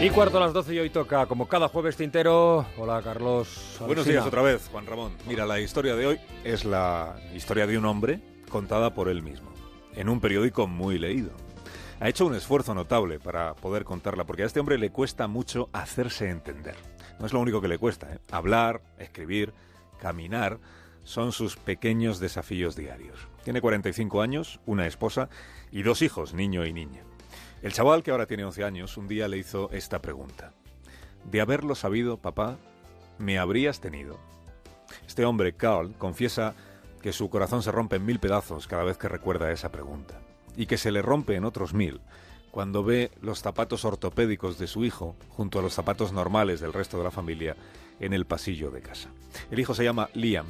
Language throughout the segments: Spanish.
Y cuarto a las 12 y hoy toca, como cada jueves tintero. Hola, Carlos. Buenos días otra vez, Juan Ramón. Mira, la historia de hoy es la historia de un hombre contada por él mismo, en un periódico muy leído. Ha hecho un esfuerzo notable para poder contarla, porque a este hombre le cuesta mucho hacerse entender. No es lo único que le cuesta, ¿eh? Hablar, escribir, caminar son sus pequeños desafíos diarios. Tiene 45 años, una esposa y dos hijos, niño y niña. El chaval, que ahora tiene 11 años, un día le hizo esta pregunta. De haberlo sabido, papá, ¿me habrías tenido? Este hombre, Carl, confiesa que su corazón se rompe en mil pedazos cada vez que recuerda esa pregunta, y que se le rompe en otros mil cuando ve los zapatos ortopédicos de su hijo junto a los zapatos normales del resto de la familia en el pasillo de casa. El hijo se llama Liam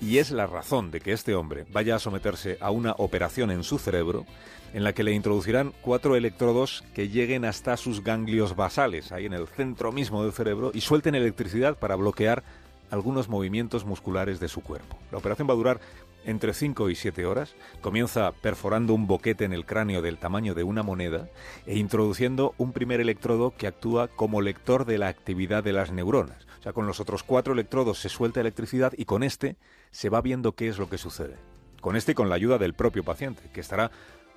y es la razón de que este hombre vaya a someterse a una operación en su cerebro en la que le introducirán cuatro electrodos que lleguen hasta sus ganglios basales, ahí en el centro mismo del cerebro, y suelten electricidad para bloquear algunos movimientos musculares de su cuerpo. La operación va a durar entre 5 y 7 horas. Comienza perforando un boquete en el cráneo del tamaño de una moneda e introduciendo un primer electrodo que actúa como lector de la actividad de las neuronas. Con los otros cuatro electrodos se suelta electricidad y con este se va viendo qué es lo que sucede. Con este y con la ayuda del propio paciente, que estará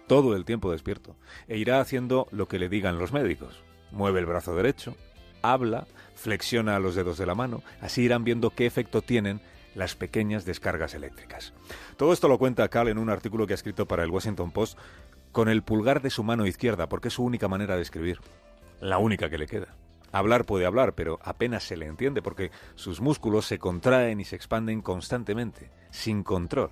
todo el tiempo despierto, e irá haciendo lo que le digan los médicos. Mueve el brazo derecho, habla, flexiona los dedos de la mano, así irán viendo qué efecto tienen las pequeñas descargas eléctricas. Todo esto lo cuenta Cal en un artículo que ha escrito para el Washington Post con el pulgar de su mano izquierda, porque es su única manera de escribir, la única que le queda. Hablar puede hablar, pero apenas se le entiende porque sus músculos se contraen y se expanden constantemente, sin control.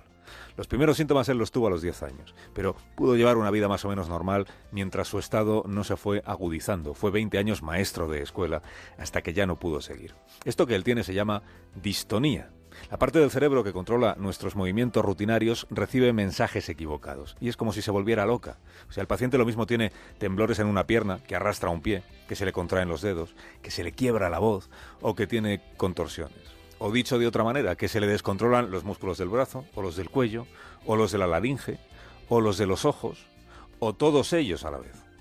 Los primeros síntomas él los tuvo a los 10 años, pero pudo llevar una vida más o menos normal mientras su estado no se fue agudizando. Fue 20 años maestro de escuela hasta que ya no pudo seguir. Esto que él tiene se llama distonía. La parte del cerebro que controla nuestros movimientos rutinarios recibe mensajes equivocados y es como si se volviera loca. O sea, el paciente lo mismo tiene temblores en una pierna, que arrastra un pie, que se le contraen los dedos, que se le quiebra la voz o que tiene contorsiones. O dicho de otra manera, que se le descontrolan los músculos del brazo, o los del cuello, o los de la laringe, o los de los ojos, o todos ellos a la vez.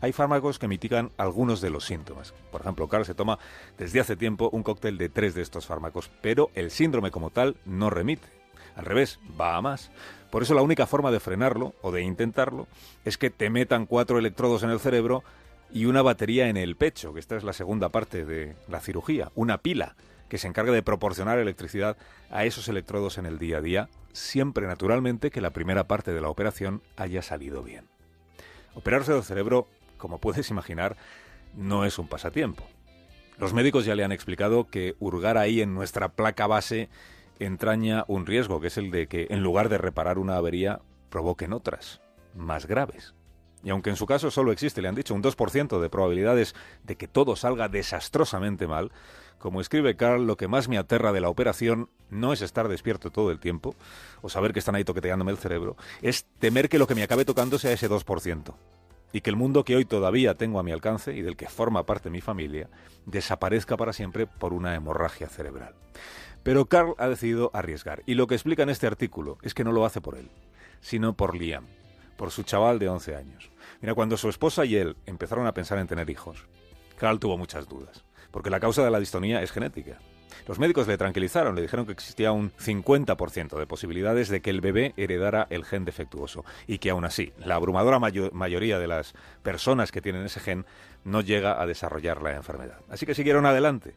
Hay fármacos que mitigan algunos de los síntomas. Por ejemplo, Carl se toma desde hace tiempo un cóctel de tres de estos fármacos, pero el síndrome como tal no remite. Al revés, va a más. Por eso la única forma de frenarlo, o de intentarlo, es que te metan cuatro electrodos en el cerebro y una batería en el pecho, que esta es la segunda parte de la cirugía, una pila que se encarga de proporcionar electricidad a esos electrodos en el día a día, siempre naturalmente que la primera parte de la operación haya salido bien. Operarse del cerebro, como puedes imaginar, no es un pasatiempo. Los médicos ya le han explicado que hurgar ahí en nuestra placa base entraña un riesgo, que es el de que en lugar de reparar una avería, provoquen otras, más graves. Y aunque en su caso solo existe, le han dicho, un 2% de probabilidades de que todo salga desastrosamente mal, como escribe Carl, lo que más me aterra de la operación no es estar despierto todo el tiempo, o saber que están ahí toqueteándome el cerebro, es temer que lo que me acabe tocando sea ese 2%, y que el mundo que hoy todavía tengo a mi alcance y del que forma parte mi familia, desaparezca para siempre por una hemorragia cerebral. Pero Carl ha decidido arriesgar, y lo que explica en este artículo es que no lo hace por él, sino por Liam, por su chaval de 11 años. Mira, cuando su esposa y él empezaron a pensar en tener hijos, Carl tuvo muchas dudas porque la causa de la distonía es genética. Los médicos le tranquilizaron, le dijeron que existía un 50% de posibilidades de que el bebé heredara el gen defectuoso y que aún así la abrumadora mayoría de las personas que tienen ese gen no llega a desarrollar la enfermedad. Así que siguieron adelante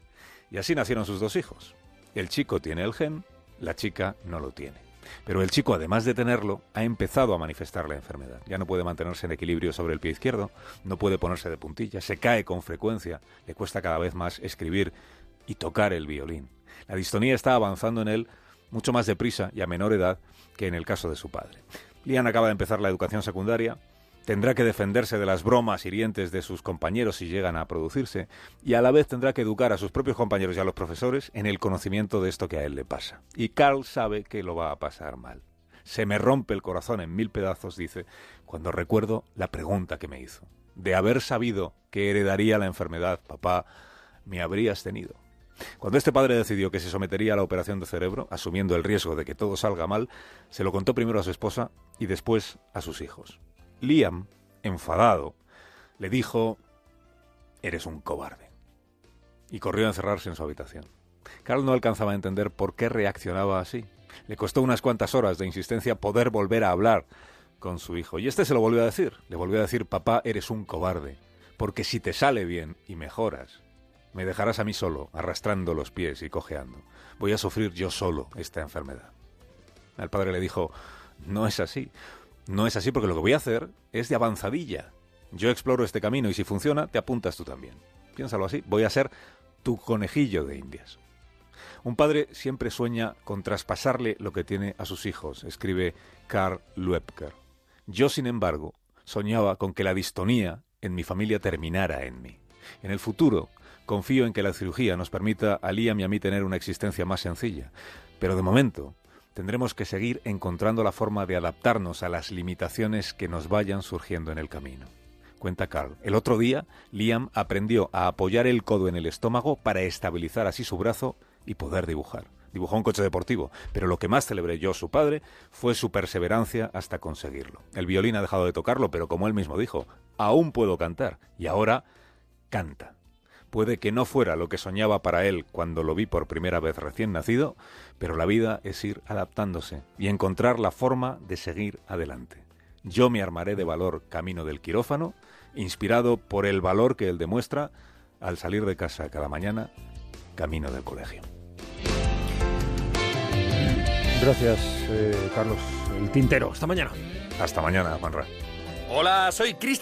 y así nacieron sus dos hijos. El chico tiene el gen, la chica no lo tiene. Pero el chico, además de tenerlo, ha empezado a manifestar la enfermedad. Ya no puede mantenerse en equilibrio sobre el pie izquierdo, no puede ponerse de puntillas, se cae con frecuencia, le cuesta cada vez más escribir y tocar el violín. La distonía está avanzando en él mucho más deprisa y a menor edad que en el caso de su padre. Lian acaba de empezar la educación secundaria, tendrá que defenderse de las bromas hirientes de sus compañeros si llegan a producirse, y a la vez tendrá que educar a sus propios compañeros y a los profesores en el conocimiento de esto que a él le pasa. Y Carl sabe que lo va a pasar mal. Se me rompe el corazón en mil pedazos, dice, cuando recuerdo la pregunta que me hizo. De haber sabido que heredaría la enfermedad, papá, me habrías tenido. Cuando este padre decidió que se sometería a la operación de cerebro, asumiendo el riesgo de que todo salga mal, se lo contó primero a su esposa y después a sus hijos. Liam, enfadado, le dijo, eres un cobarde. Y corrió a encerrarse en su habitación. Carl no alcanzaba a entender por qué reaccionaba así. Le costó unas cuantas horas de insistencia poder volver a hablar con su hijo. Y este se lo volvió a decir. Le volvió a decir, papá, eres un cobarde. Porque si te sale bien y mejoras, me dejarás a mí solo, arrastrando los pies y cojeando. Voy a sufrir yo solo esta enfermedad. El padre le dijo, no es así. No es así porque lo que voy a hacer es de avanzadilla. Yo exploro este camino y si funciona, te apuntas tú también. Piénsalo así, voy a ser tu conejillo de indias. Un padre siempre sueña con traspasarle lo que tiene a sus hijos, escribe Karl Luebker. Yo, sin embargo, soñaba con que la distonía en mi familia terminara en mí. En el futuro, confío en que la cirugía nos permita a Liam y a mí tener una existencia más sencilla. Pero de momento, tendremos que seguir encontrando la forma de adaptarnos a las limitaciones que nos vayan surgiendo en el camino. Cuenta Carl. El otro día, Liam aprendió a apoyar el codo en el estómago para estabilizar así su brazo y poder dibujar. Dibujó un coche deportivo, pero lo que más celebré yo, su padre, fue su perseverancia hasta conseguirlo. El violín ha dejado de tocarlo, pero como él mismo dijo, aún puedo cantar, y ahora canta. Puede que no fuera lo que soñaba para él cuando lo vi por primera vez recién nacido, pero la vida es ir adaptándose y encontrar la forma de seguir adelante. Yo me armaré de valor camino del quirófano, inspirado por el valor que él demuestra al salir de casa cada mañana camino del colegio. Gracias, eh, Carlos. El tintero. Hasta mañana. Hasta mañana, Juanra. Hola, soy Cristian.